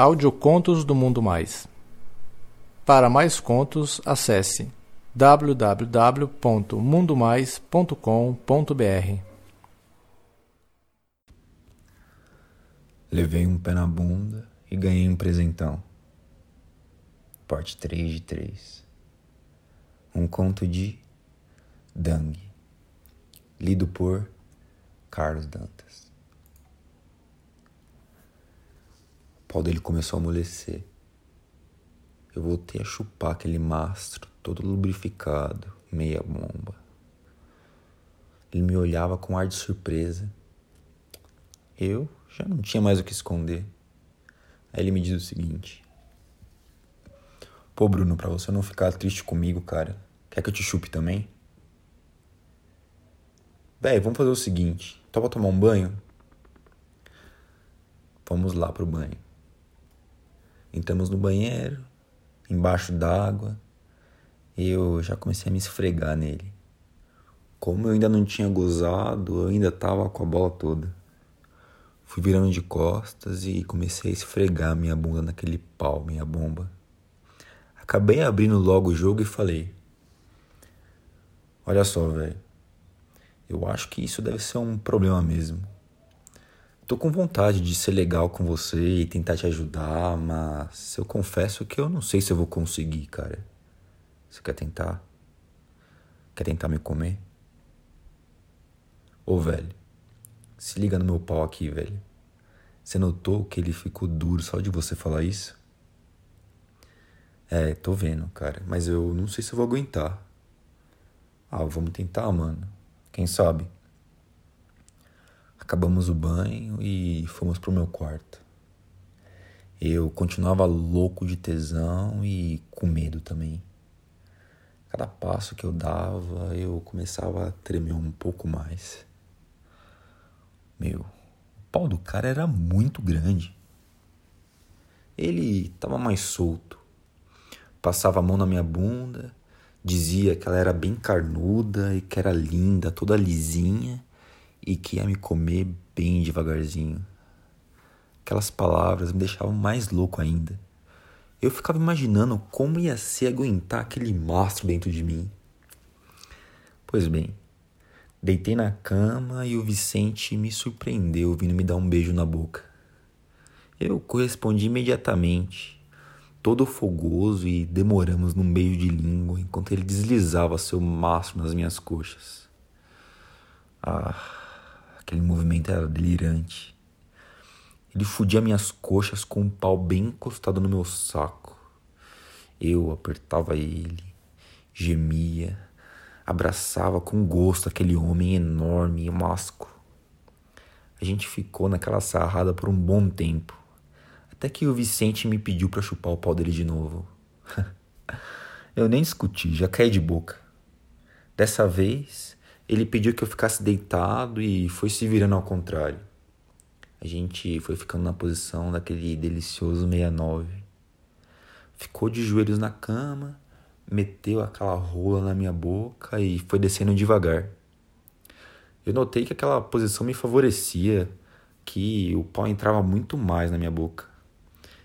Audiocontos do Mundo Mais. Para mais contos, acesse www.mundomais.com.br. Levei um pé na bunda e ganhei um presentão. Parte 3 de 3. Um conto de Dang. Lido por Carlos Dantas. Pau dele começou a amolecer. Eu voltei a chupar aquele mastro todo lubrificado, meia bomba. Ele me olhava com ar de surpresa. Eu já não tinha mais o que esconder. Aí ele me diz o seguinte: Pô, Bruno, pra você não ficar triste comigo, cara, quer que eu te chupe também? Véi, vamos fazer o seguinte: topa tomar um banho? Vamos lá pro banho. Entramos no banheiro, embaixo d'água, e eu já comecei a me esfregar nele. Como eu ainda não tinha gozado, eu ainda tava com a bola toda. Fui virando de costas e comecei a esfregar minha bunda naquele pau, minha bomba. Acabei abrindo logo o jogo e falei: Olha só, velho. Eu acho que isso deve ser um problema mesmo. Tô com vontade de ser legal com você e tentar te ajudar, mas eu confesso que eu não sei se eu vou conseguir, cara. Você quer tentar? Quer tentar me comer? Ô, velho, se liga no meu pau aqui, velho. Você notou que ele ficou duro só de você falar isso? É, tô vendo, cara, mas eu não sei se eu vou aguentar. Ah, vamos tentar, mano. Quem sabe? Acabamos o banho e fomos pro meu quarto. Eu continuava louco de tesão e com medo também. Cada passo que eu dava, eu começava a tremer um pouco mais. Meu, o pau do cara era muito grande. Ele estava mais solto. Passava a mão na minha bunda, dizia que ela era bem carnuda e que era linda, toda lisinha e que ia me comer bem devagarzinho. Aquelas palavras me deixavam mais louco ainda. Eu ficava imaginando como ia ser aguentar aquele mastro dentro de mim. Pois bem, deitei na cama e o Vicente me surpreendeu vindo me dar um beijo na boca. Eu correspondi imediatamente, todo fogoso e demoramos num beijo de língua enquanto ele deslizava seu mastro nas minhas coxas. Ah, Aquele movimento era delirante. Ele fudia minhas coxas com um pau bem encostado no meu saco. Eu apertava ele, gemia, abraçava com gosto aquele homem enorme e masco. A gente ficou naquela sarrada por um bom tempo, até que o Vicente me pediu para chupar o pau dele de novo. eu nem discuti, já caí de boca. Dessa vez, ele pediu que eu ficasse deitado e foi se virando ao contrário. A gente foi ficando na posição daquele delicioso 69. Ficou de joelhos na cama, meteu aquela rola na minha boca e foi descendo devagar. Eu notei que aquela posição me favorecia, que o pau entrava muito mais na minha boca.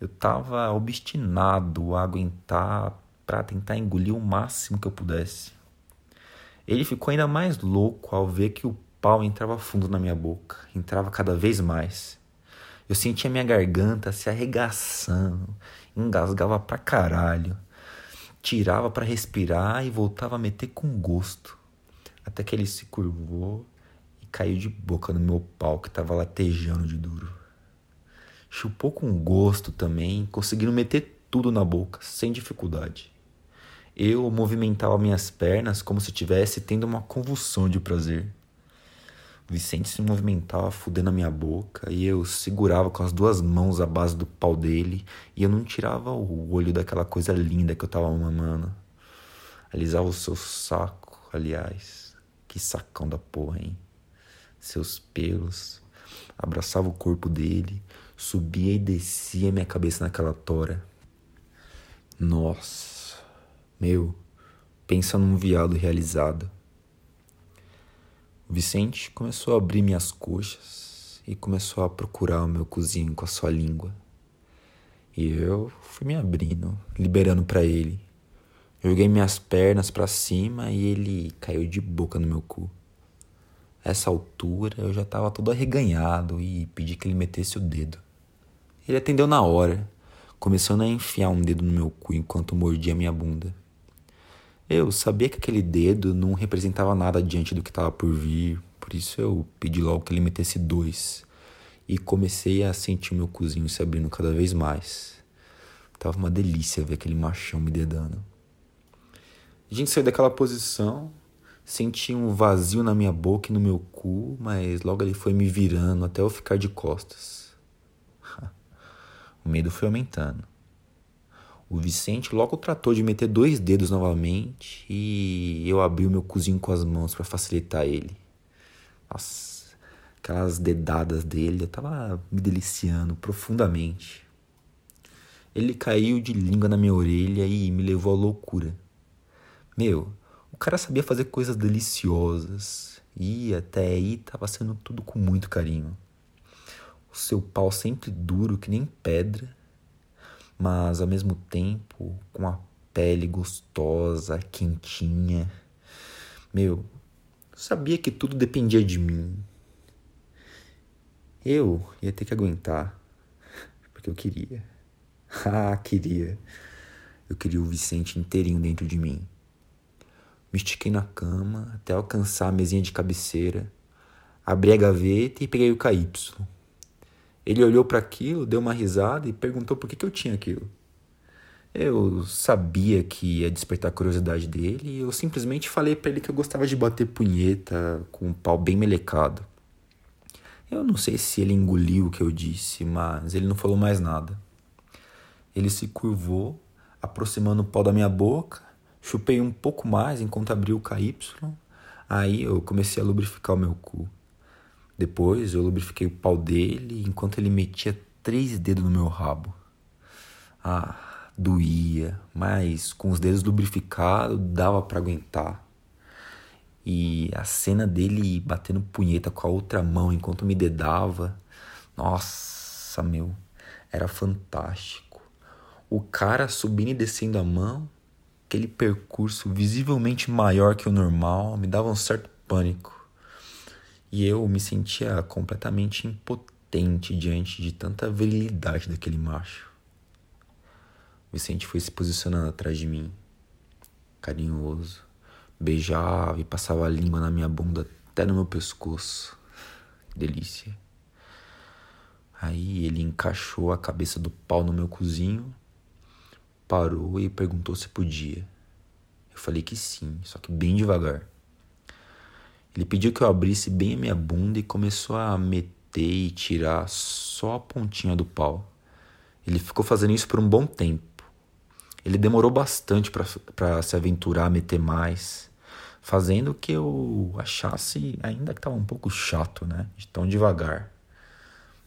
Eu estava obstinado a aguentar para tentar engolir o máximo que eu pudesse. Ele ficou ainda mais louco ao ver que o pau entrava fundo na minha boca, entrava cada vez mais. Eu sentia minha garganta se arregaçando, engasgava pra caralho. Tirava para respirar e voltava a meter com gosto. Até que ele se curvou e caiu de boca no meu pau que tava latejando de duro. Chupou com gosto também, conseguindo meter tudo na boca, sem dificuldade. Eu movimentava minhas pernas como se estivesse tendo uma convulsão de prazer. O Vicente se movimentava fudendo a minha boca e eu segurava com as duas mãos a base do pau dele e eu não tirava o olho daquela coisa linda que eu tava mamando. Alisava o seu saco, aliás. Que sacão da porra, hein? Seus pelos. Abraçava o corpo dele, subia e descia minha cabeça naquela tora. Nossa. Meu, pensa num viado realizado. O Vicente começou a abrir minhas coxas e começou a procurar o meu cozinho com a sua língua. E eu fui me abrindo, liberando para ele. Joguei minhas pernas para cima e ele caiu de boca no meu cu. Essa altura eu já tava todo arreganhado e pedi que ele metesse o dedo. Ele atendeu na hora, começando a enfiar um dedo no meu cu enquanto mordia minha bunda. Eu sabia que aquele dedo não representava nada diante do que estava por vir, por isso eu pedi logo que ele metesse dois. E comecei a sentir meu cozinho se abrindo cada vez mais. Tava uma delícia ver aquele machão me dedando. A gente saiu daquela posição, senti um vazio na minha boca e no meu cu, mas logo ele foi me virando até eu ficar de costas. o medo foi aumentando. O Vicente logo tratou de meter dois dedos novamente e eu abri o meu cozinho com as mãos para facilitar ele. Nossa, aquelas dedadas dele, eu tava me deliciando profundamente. Ele caiu de língua na minha orelha e me levou à loucura. Meu, o cara sabia fazer coisas deliciosas e até aí tava sendo tudo com muito carinho. O seu pau sempre duro que nem pedra mas ao mesmo tempo com a pele gostosa, quentinha. Meu, sabia que tudo dependia de mim. Eu ia ter que aguentar, porque eu queria. Ah, queria. Eu queria o Vicente inteirinho dentro de mim. Me estiquei na cama até alcançar a mesinha de cabeceira, abri a gaveta e peguei o KY. Ele olhou para aquilo, deu uma risada e perguntou por que, que eu tinha aquilo. Eu sabia que ia despertar a curiosidade dele e eu simplesmente falei para ele que eu gostava de bater punheta com um pau bem melecado. Eu não sei se ele engoliu o que eu disse, mas ele não falou mais nada. Ele se curvou, aproximando o pau da minha boca, chupei um pouco mais enquanto abriu o KY. Aí eu comecei a lubrificar o meu cu. Depois eu lubrifiquei o pau dele enquanto ele metia três dedos no meu rabo. Ah, doía, mas com os dedos lubrificados dava para aguentar. E a cena dele batendo punheta com a outra mão enquanto me dedava, nossa, meu, era fantástico. O cara subindo e descendo a mão, aquele percurso visivelmente maior que o normal, me dava um certo pânico. E eu me sentia completamente impotente diante de tanta virilidade daquele macho. Vicente foi se posicionando atrás de mim, carinhoso, beijava e passava a língua na minha bunda até no meu pescoço. Que delícia. Aí ele encaixou a cabeça do pau no meu cozinho, parou e perguntou se podia. Eu falei que sim, só que bem devagar. Ele pediu que eu abrisse bem a minha bunda e começou a meter e tirar só a pontinha do pau. Ele ficou fazendo isso por um bom tempo. Ele demorou bastante para se aventurar a meter mais, fazendo que eu achasse ainda que estava um pouco chato, né? De tão devagar.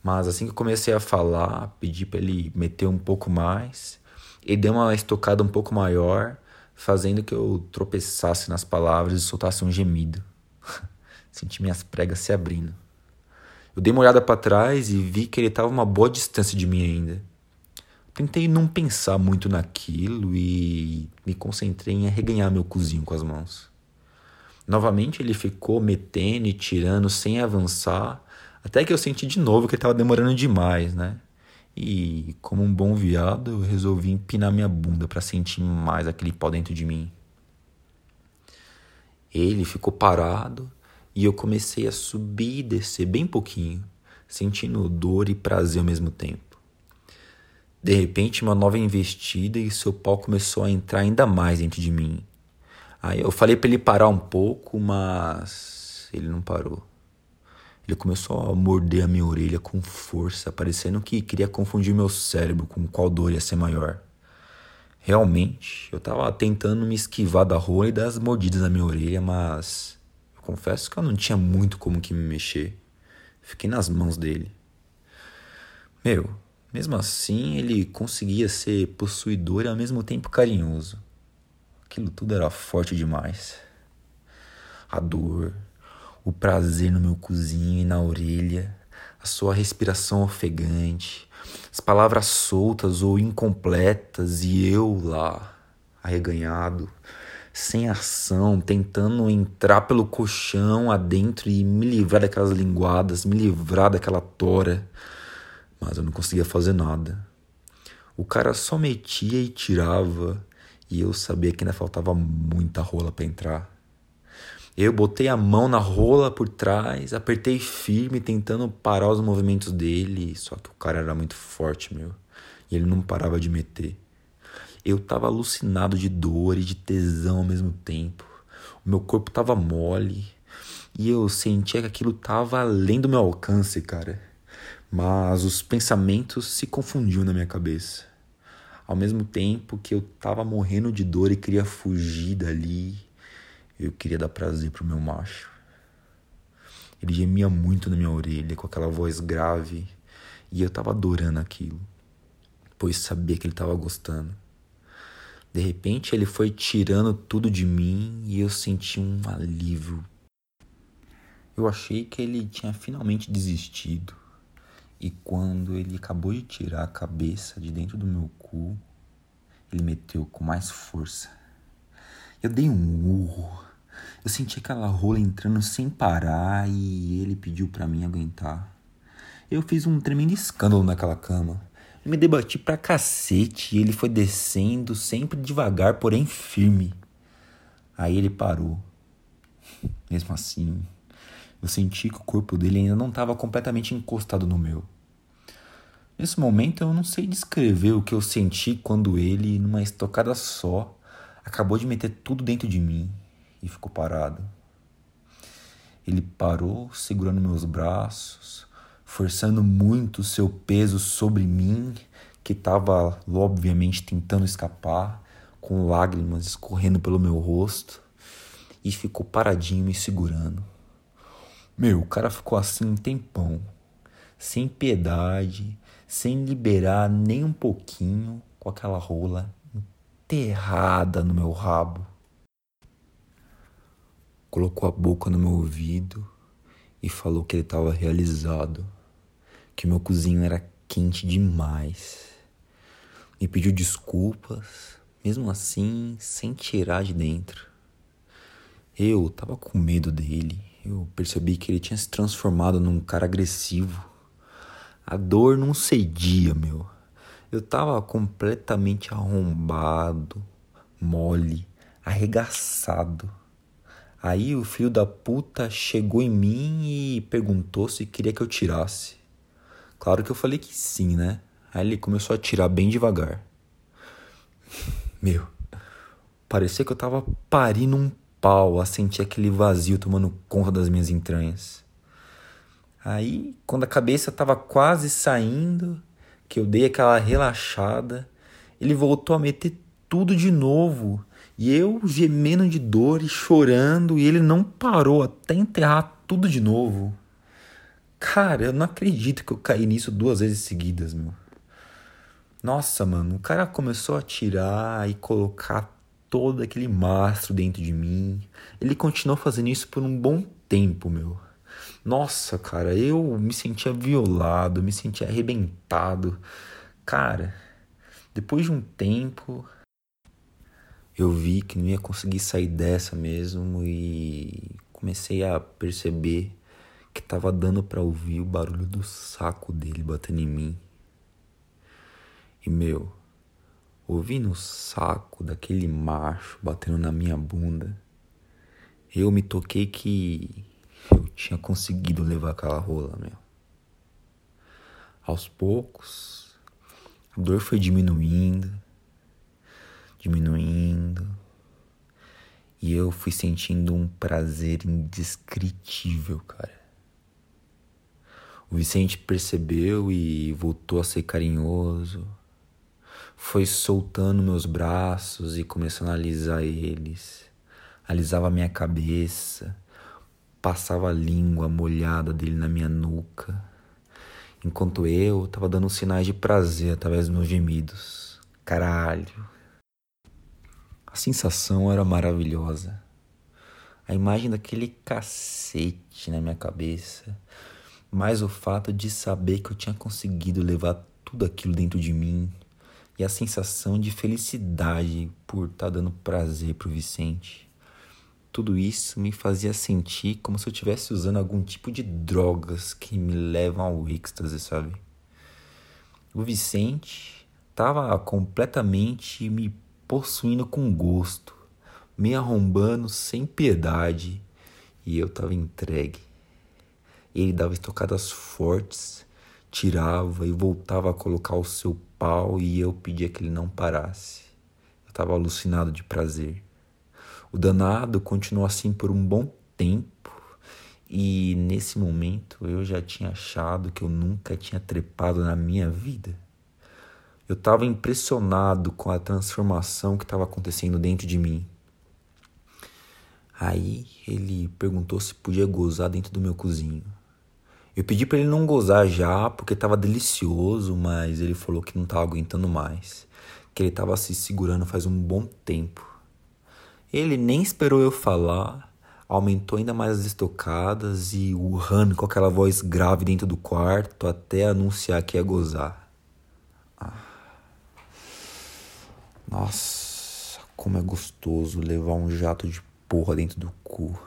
Mas assim que eu comecei a falar, pedi para ele meter um pouco mais. Ele deu uma estocada um pouco maior, fazendo que eu tropeçasse nas palavras e soltasse um gemido. Senti minhas pregas se abrindo. Eu dei uma olhada para trás e vi que ele estava uma boa distância de mim ainda. Tentei não pensar muito naquilo e me concentrei em arreganhar meu cozinho com as mãos. Novamente ele ficou metendo e tirando sem avançar, até que eu senti de novo que ele estava demorando demais, né? E como um bom viado, eu resolvi empinar minha bunda para sentir mais aquele pau dentro de mim. Ele ficou parado e eu comecei a subir e descer bem pouquinho, sentindo dor e prazer ao mesmo tempo. De repente, uma nova investida e seu pau começou a entrar ainda mais dentro de mim. Aí eu falei para ele parar um pouco, mas ele não parou. Ele começou a morder a minha orelha com força, parecendo que queria confundir meu cérebro com qual dor ia ser maior. Realmente, eu estava tentando me esquivar da rola e das mordidas na minha orelha, mas confesso que eu não tinha muito como que me mexer. Fiquei nas mãos dele. Meu, mesmo assim, ele conseguia ser possuidor e ao mesmo tempo carinhoso. Aquilo tudo era forte demais. A dor, o prazer no meu cozinho e na orelha, a sua respiração ofegante, as palavras soltas ou incompletas e eu lá, arreganhado, sem ação, tentando entrar pelo colchão adentro e me livrar daquelas linguadas, me livrar daquela tora. Mas eu não conseguia fazer nada. O cara só metia e tirava, e eu sabia que ainda faltava muita rola para entrar. Eu botei a mão na rola por trás, apertei firme, tentando parar os movimentos dele, só que o cara era muito forte, meu, e ele não parava de meter. Eu tava alucinado de dor e de tesão ao mesmo tempo. O meu corpo tava mole e eu sentia que aquilo tava além do meu alcance, cara. Mas os pensamentos se confundiam na minha cabeça. Ao mesmo tempo que eu tava morrendo de dor e queria fugir dali, eu queria dar prazer pro meu macho. Ele gemia muito na minha orelha com aquela voz grave e eu tava adorando aquilo, pois sabia que ele tava gostando. De repente ele foi tirando tudo de mim e eu senti um alívio. Eu achei que ele tinha finalmente desistido. E quando ele acabou de tirar a cabeça de dentro do meu cu, ele meteu com mais força. Eu dei um urro eu senti aquela rola entrando sem parar e ele pediu para mim aguentar. Eu fiz um tremendo escândalo naquela cama. Eu me debati pra cacete e ele foi descendo, sempre devagar, porém firme. Aí ele parou. Mesmo assim, eu senti que o corpo dele ainda não estava completamente encostado no meu. Nesse momento eu não sei descrever o que eu senti quando ele, numa estocada só, acabou de meter tudo dentro de mim e ficou parado. Ele parou segurando meus braços, forçando muito o seu peso sobre mim, que estava obviamente tentando escapar, com lágrimas escorrendo pelo meu rosto, e ficou paradinho me segurando. Meu, o cara ficou assim um tempão, sem piedade, sem liberar nem um pouquinho, com aquela rola enterrada no meu rabo colocou a boca no meu ouvido e falou que ele estava realizado, que meu cozinho era quente demais. Me pediu desculpas, mesmo assim, sem tirar de dentro. Eu tava com medo dele. Eu percebi que ele tinha se transformado num cara agressivo. A dor não cedia, meu. Eu tava completamente arrombado, mole, arregaçado. Aí o filho da puta chegou em mim e perguntou se queria que eu tirasse. Claro que eu falei que sim, né? Aí ele começou a tirar bem devagar. Meu, parecia que eu tava parindo um pau a sentir aquele vazio tomando conta das minhas entranhas. Aí, quando a cabeça tava quase saindo, que eu dei aquela relaxada, ele voltou a meter tudo de novo e eu gemendo de dor e chorando, e ele não parou até enterrar tudo de novo. Cara, eu não acredito que eu caí nisso duas vezes seguidas, meu. Nossa, mano, o cara começou a tirar e colocar todo aquele mastro dentro de mim. Ele continuou fazendo isso por um bom tempo, meu. Nossa, cara, eu me sentia violado, me sentia arrebentado. Cara, depois de um tempo, eu vi que não ia conseguir sair dessa mesmo e comecei a perceber que tava dando para ouvir o barulho do saco dele batendo em mim. E meu, ouvindo o saco daquele macho batendo na minha bunda, eu me toquei que eu tinha conseguido levar aquela rola, meu. Aos poucos, a dor foi diminuindo diminuindo. E eu fui sentindo um prazer indescritível, cara. O Vicente percebeu e voltou a ser carinhoso. Foi soltando meus braços e começando a alisar eles. Alisava minha cabeça, passava a língua molhada dele na minha nuca, enquanto eu tava dando sinais de prazer através dos meus gemidos. Caralho, a sensação era maravilhosa. A imagem daquele cacete na minha cabeça mas o fato de saber que eu tinha conseguido levar tudo aquilo dentro de mim e a sensação de felicidade por estar tá dando prazer pro Vicente. Tudo isso me fazia sentir como se eu estivesse usando algum tipo de drogas que me levam ao êxtase, sabe? O Vicente estava completamente me possuindo com gosto, me arrombando sem piedade, e eu estava entregue. Ele dava estocadas fortes, tirava e voltava a colocar o seu pau e eu pedia que ele não parasse. Eu estava alucinado de prazer. O danado continuou assim por um bom tempo e nesse momento eu já tinha achado que eu nunca tinha trepado na minha vida. Eu estava impressionado com a transformação que estava acontecendo dentro de mim. Aí ele perguntou se podia gozar dentro do meu cozinho. Eu pedi para ele não gozar já, porque estava delicioso, mas ele falou que não estava aguentando mais, que ele estava se segurando faz um bom tempo. Ele nem esperou eu falar, aumentou ainda mais as estocadas e urrando com aquela voz grave dentro do quarto até anunciar que ia gozar. Ah. Nossa, como é gostoso levar um jato de porra dentro do cu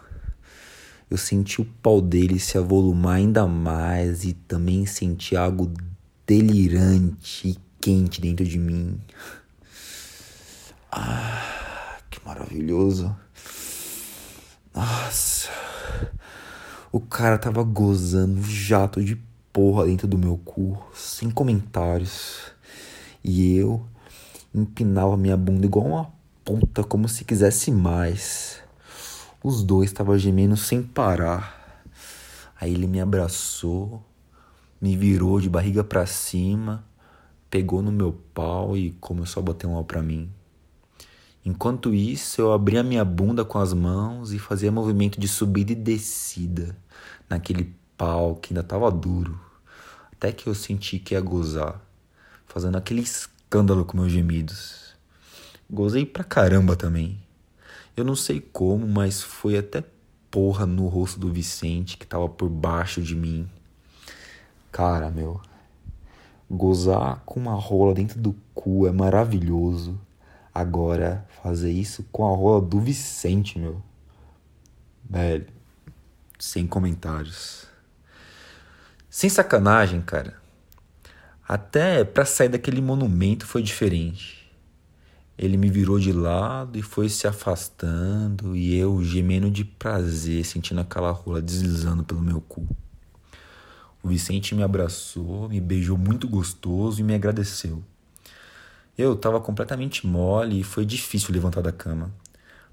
eu senti o pau dele se avolumar ainda mais e também senti algo delirante e quente dentro de mim. Ah, que maravilhoso. Nossa. O cara tava gozando jato de porra dentro do meu cu, sem comentários. E eu empinava minha bunda igual uma puta, como se quisesse mais. Os dois estavam gemendo sem parar. Aí ele me abraçou, me virou de barriga para cima, pegou no meu pau e começou a bater um pau para mim. Enquanto isso, eu abria minha bunda com as mãos e fazia movimento de subida e descida naquele pau que ainda estava duro, até que eu senti que ia gozar, fazendo aquele escândalo com meus gemidos. Gozei pra caramba também. Eu não sei como, mas foi até porra no rosto do Vicente que tava por baixo de mim. Cara, meu, gozar com uma rola dentro do cu é maravilhoso. Agora, fazer isso com a rola do Vicente, meu. Velho, sem comentários. Sem sacanagem, cara. Até pra sair daquele monumento foi diferente. Ele me virou de lado e foi se afastando, e eu gemendo de prazer, sentindo aquela rola deslizando pelo meu cu. O Vicente me abraçou, me beijou muito gostoso e me agradeceu. Eu estava completamente mole e foi difícil levantar da cama.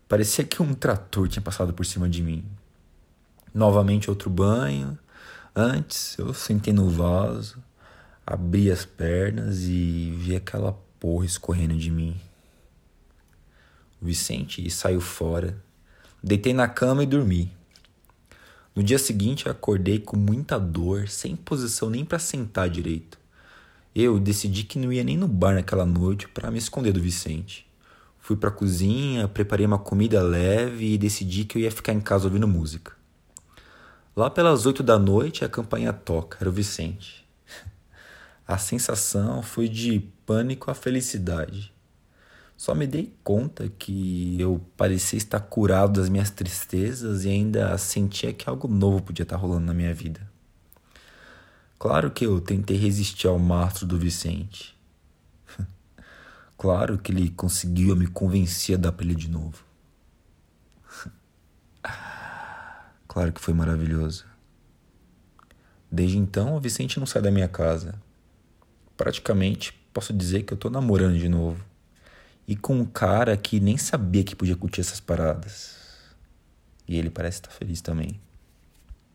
Parecia que um trator tinha passado por cima de mim. Novamente outro banho. Antes eu sentei no vaso, abri as pernas e vi aquela porra escorrendo de mim. Vicente saiu fora. Deitei na cama e dormi. No dia seguinte acordei com muita dor, sem posição nem para sentar direito. Eu decidi que não ia nem no bar naquela noite para me esconder do Vicente. Fui para a cozinha, preparei uma comida leve e decidi que eu ia ficar em casa ouvindo música. Lá pelas oito da noite a campanha toca, era o Vicente. A sensação foi de pânico à felicidade. Só me dei conta que eu parecia estar curado das minhas tristezas e ainda sentia que algo novo podia estar rolando na minha vida. Claro que eu tentei resistir ao mastro do Vicente. claro que ele conseguiu me convencer a dar pra ele de novo. claro que foi maravilhoso. Desde então, o Vicente não sai da minha casa. Praticamente posso dizer que eu tô namorando de novo e com um cara que nem sabia que podia curtir essas paradas. E ele parece estar feliz também.